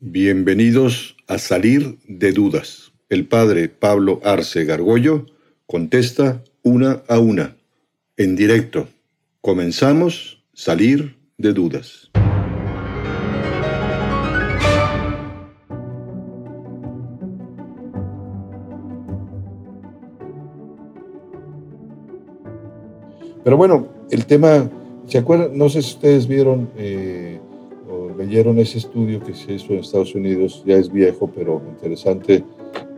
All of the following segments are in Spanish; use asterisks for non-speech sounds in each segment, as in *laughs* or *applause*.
Bienvenidos a Salir de Dudas. El padre Pablo Arce Gargollo contesta una a una, en directo. Comenzamos Salir de Dudas. Pero bueno, el tema, ¿se acuerdan? No sé si ustedes vieron eh, leyeron ese estudio que se hizo en Estados Unidos, ya es viejo, pero interesante,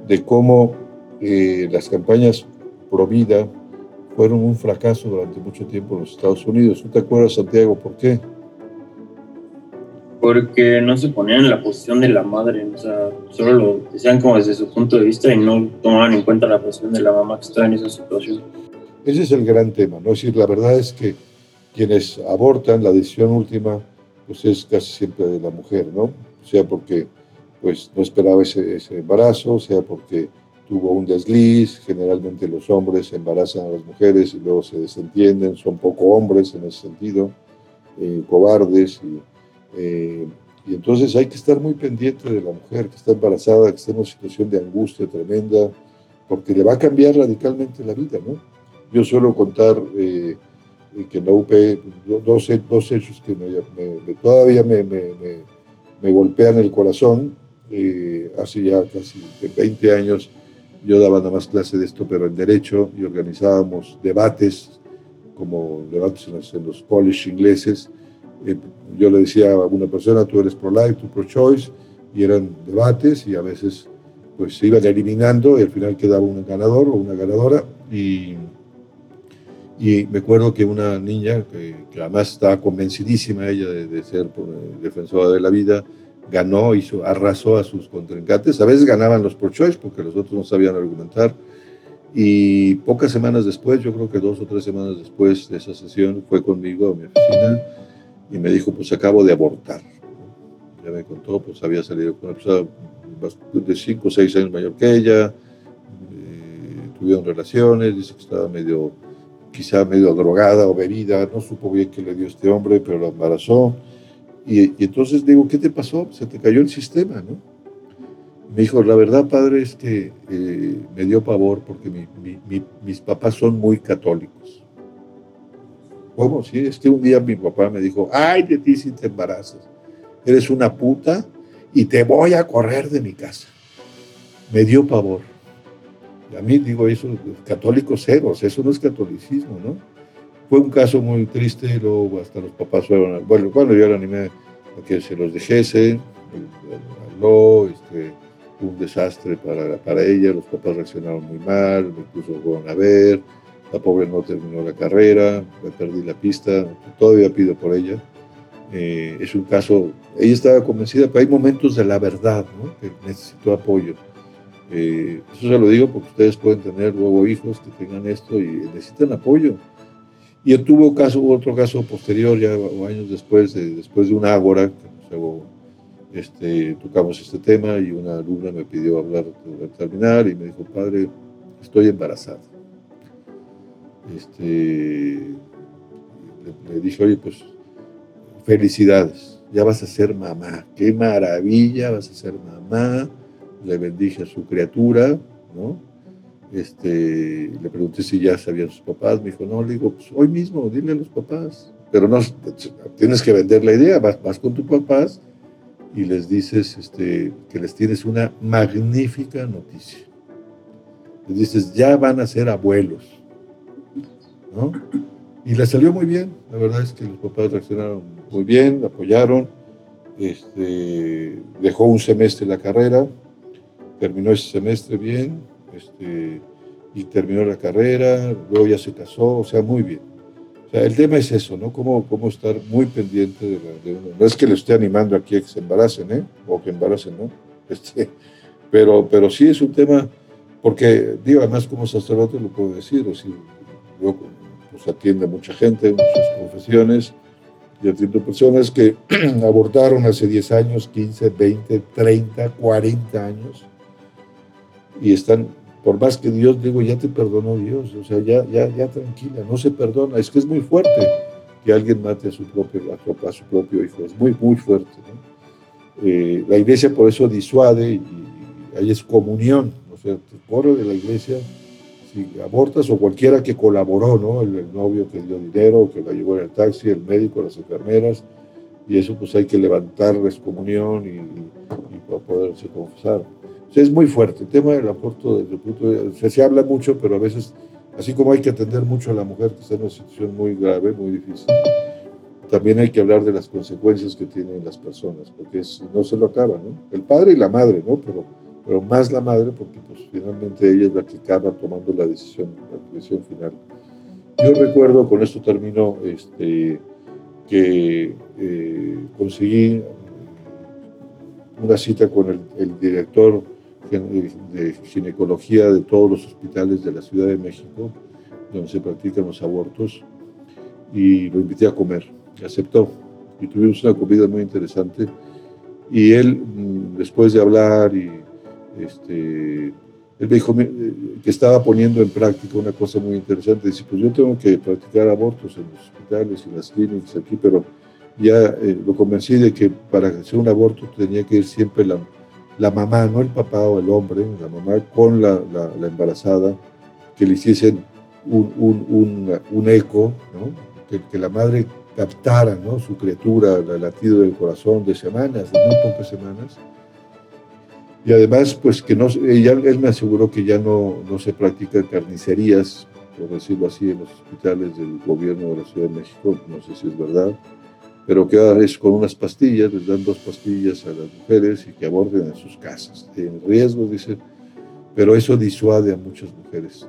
de cómo eh, las campañas pro vida fueron un fracaso durante mucho tiempo en los Estados Unidos. ¿Tú te acuerdas, Santiago, por qué? Porque no se ponían en la posición de la madre, o sea, solo lo decían como desde su punto de vista y no tomaban en cuenta la posición de la mamá que estaba en esa situación. Ese es el gran tema, ¿no? Es decir, la verdad es que quienes abortan, la decisión última, pues es casi siempre de la mujer, ¿no? Sea porque pues no esperaba ese, ese embarazo, sea porque tuvo un desliz, generalmente los hombres embarazan a las mujeres y luego se desentienden, son poco hombres en ese sentido, eh, cobardes, y, eh, y, entonces hay que estar muy pendiente de la mujer que está embarazada, que está en una situación de angustia tremenda, porque le va a cambiar radicalmente la vida, ¿no? Yo suelo contar eh, que en la UP, dos, dos hechos que me, todavía me, me, golpean el corazón. Eh, hace ya casi 20 años yo daba nada más clase de esto, pero en derecho, y organizábamos debates, como debates en los, en los college ingleses. Eh, yo le decía a una persona, tú eres pro-life, tú pro-choice, y eran debates, y a veces pues se iban eliminando, y al final quedaba un ganador o una ganadora, y y me acuerdo que una niña, que, además estaba convencidísima ella de, ser defensora de la vida, ganó, hizo, arrasó a sus contrincantes. A veces ganaban los pro choice porque los otros no sabían argumentar. Y pocas semanas después, yo creo que dos o tres semanas después de esa sesión, fue conmigo a mi oficina y me dijo, pues acabo de abortar. Ya me contó, pues había salido con una persona de cinco o seis años mayor que ella, eh, tuvieron relaciones, dice que estaba medio quizá medio drogada o bebida, no supo bien qué le dio este hombre, pero la embarazó. Y, entonces digo, ¿qué te pasó? Se te cayó el sistema, ¿no? Me dijo, la verdad, padre, es que eh, me dio pavor porque mis papás son muy católicos. ¿Cómo? Sí, es que un día mi papá me dijo, ay de ti si te embarazas, eres una puta y te voy a correr de mi casa. Me dio pavor a mí digo eso, católicos ceros, eso no es catolicismo, ¿no? Fue un caso muy triste, luego hasta los papás fueron, bueno, cuando yo le animé a que se los dijese, habló, este, un desastre para, para ella, los papás reaccionaron muy mal, incluso fueron a ver, la pobre no terminó la carrera, le perdí la pista, todavía pido por ella. Eh, es un caso, ella estaba convencida, pero hay momentos de la verdad, ¿no? que necesitó apoyo. Eh, eso se lo digo porque ustedes pueden tener luego hijos que tengan esto y necesitan apoyo. Y tuvo caso, otro caso posterior, ya años después, de, después de una ágora, que este, tocamos este tema y una alumna me pidió hablar al terminar y me dijo, padre, estoy embarazada. Este, le, le dije, oye, pues felicidades, ya vas a ser mamá, qué maravilla, vas a ser mamá le bendije a su criatura, ¿no? Este, le pregunté si ya sabían sus papás, me dijo, no, le digo, pues hoy mismo, dile a los papás, pero no, tienes que vender la idea, vas, vas con tus papás y les dices este, que les tienes una magnífica noticia. Les dices, ya van a ser abuelos, ¿no? Y le salió muy bien, la verdad es que los papás reaccionaron muy bien, apoyaron, este, dejó un semestre la carrera, terminó ese semestre bien, este, y terminó la carrera, luego ya se casó, o sea, muy bien. O sea, el tema es eso, ¿no? Cómo, cómo estar muy pendiente de, uno. No es que le esté animando aquí a que se embaracen, ¿eh? O que embaracen, ¿no? *laughs* Este, pero, pero sí es un tema, porque, digo, además como sacerdote lo puedo decir, o sea, yo pues, a mucha gente, muchas confesiones, y atiendo personas que *clears throat* abortaron hace 10 años, 15, 20, 30, 40 años, y están, por más que Dios, digo, ya te perdonó Dios, o sea, ya, ya, ya tranquila, no se perdona, es que es muy fuerte que alguien mate a su propio, a su propio hijo, es muy, muy fuerte. eh, la iglesia por eso disuade y, hay excomunión, o sea, te corre de la iglesia si abortas o cualquiera que colaboró, ¿no? El, novio que dio dinero, que la llevó en el taxi, el médico, las enfermeras, y eso pues hay que levantar la excomunión y, para poderse confesar. Es muy fuerte. El tema del aborto, desde el punto de, se habla mucho, pero a veces, así como hay que atender mucho a la mujer que está en una situación muy grave, muy difícil, también hay que hablar de las consecuencias que tienen las personas, porque no se lo acaba, ¿no? El padre y la madre, ¿no? Pero, pero más la madre, porque pues finalmente ella es la que acaba tomando la decisión, la decisión final. Yo recuerdo, con esto termino, este, que eh, conseguí una cita con el, director de ginecología de todos los hospitales de la Ciudad de México, donde se practican los abortos, y lo invité a comer. Aceptó. Y tuvimos una comida muy interesante. Y él mm, después de hablar y este él me dijo eh, que estaba poniendo en práctica una cosa muy interesante. Dice, pues yo tengo que practicar abortos en los hospitales y las clínicas aquí, pero ya eh, lo convencí de que para hacer un aborto tenía que ir siempre la, la mamá, no el papá o el hombre, la mamá con la, la, embarazada, que le hiciesen un, un, un, un eco, ¿no? que, que la madre captara ¿no? su criatura, el latido del corazón de semanas, de muy pocas semanas. Y además, pues que no, ella, él me aseguró que ya no, no se practican carnicerías, por decirlo así, en los hospitales del gobierno de la Ciudad de México, no sé si es verdad, pero que ahora es con unas pastillas, les dan dos pastillas a las mujeres y que aborden en sus casas. En riesgo, dice, pero eso disuade a muchas mujeres.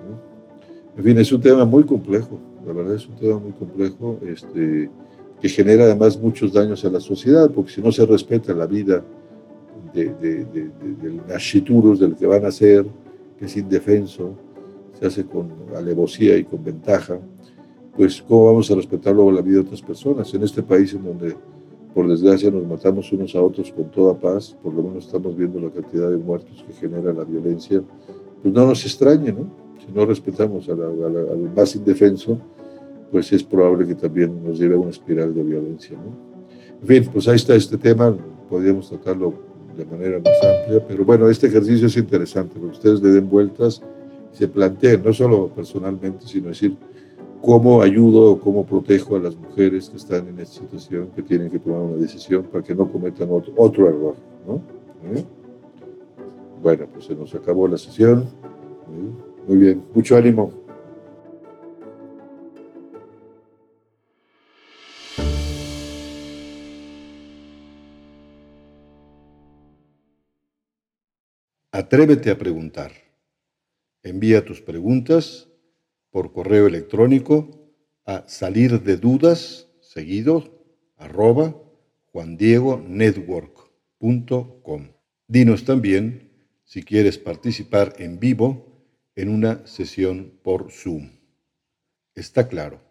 En fin, es un tema muy complejo. La verdad es un tema muy complejo este, que genera además muchos daños a la sociedad, porque si no se respeta la vida de, de, de, del nasciturus, del que van a ser, que es indefenso, se hace con alevosía y con ventaja, pues cómo vamos a respetar luego la vida de otras personas. En este país en donde, por desgracia, nos matamos unos a otros con toda paz, por lo menos estamos viendo la cantidad de muertos que genera la violencia, pues no nos extrañe, ¿no? Si no respetamos al más indefenso, pues es probable que también nos lleve a una espiral de violencia. ¿no? En fin, pues ahí está este tema, podríamos tratarlo de manera más amplia, pero bueno, este ejercicio es interesante, porque ustedes le den vueltas se planteen, no solo personalmente, sino decir cómo ayudo o cómo protejo a las mujeres que están en esta situación, que tienen que tomar una decisión para que no cometan otro, otro error. ¿no? ¿Eh? Bueno, pues se nos acabó la sesión. Muy bien, mucho ánimo. Atrévete a preguntar. Envía tus preguntas por correo electrónico a salir de dudas seguido arroba juandiegonetwork.com. Dinos también si quieres participar en vivo en una sesión por Zoom. Está claro,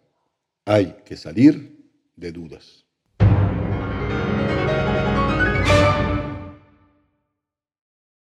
hay que salir de dudas.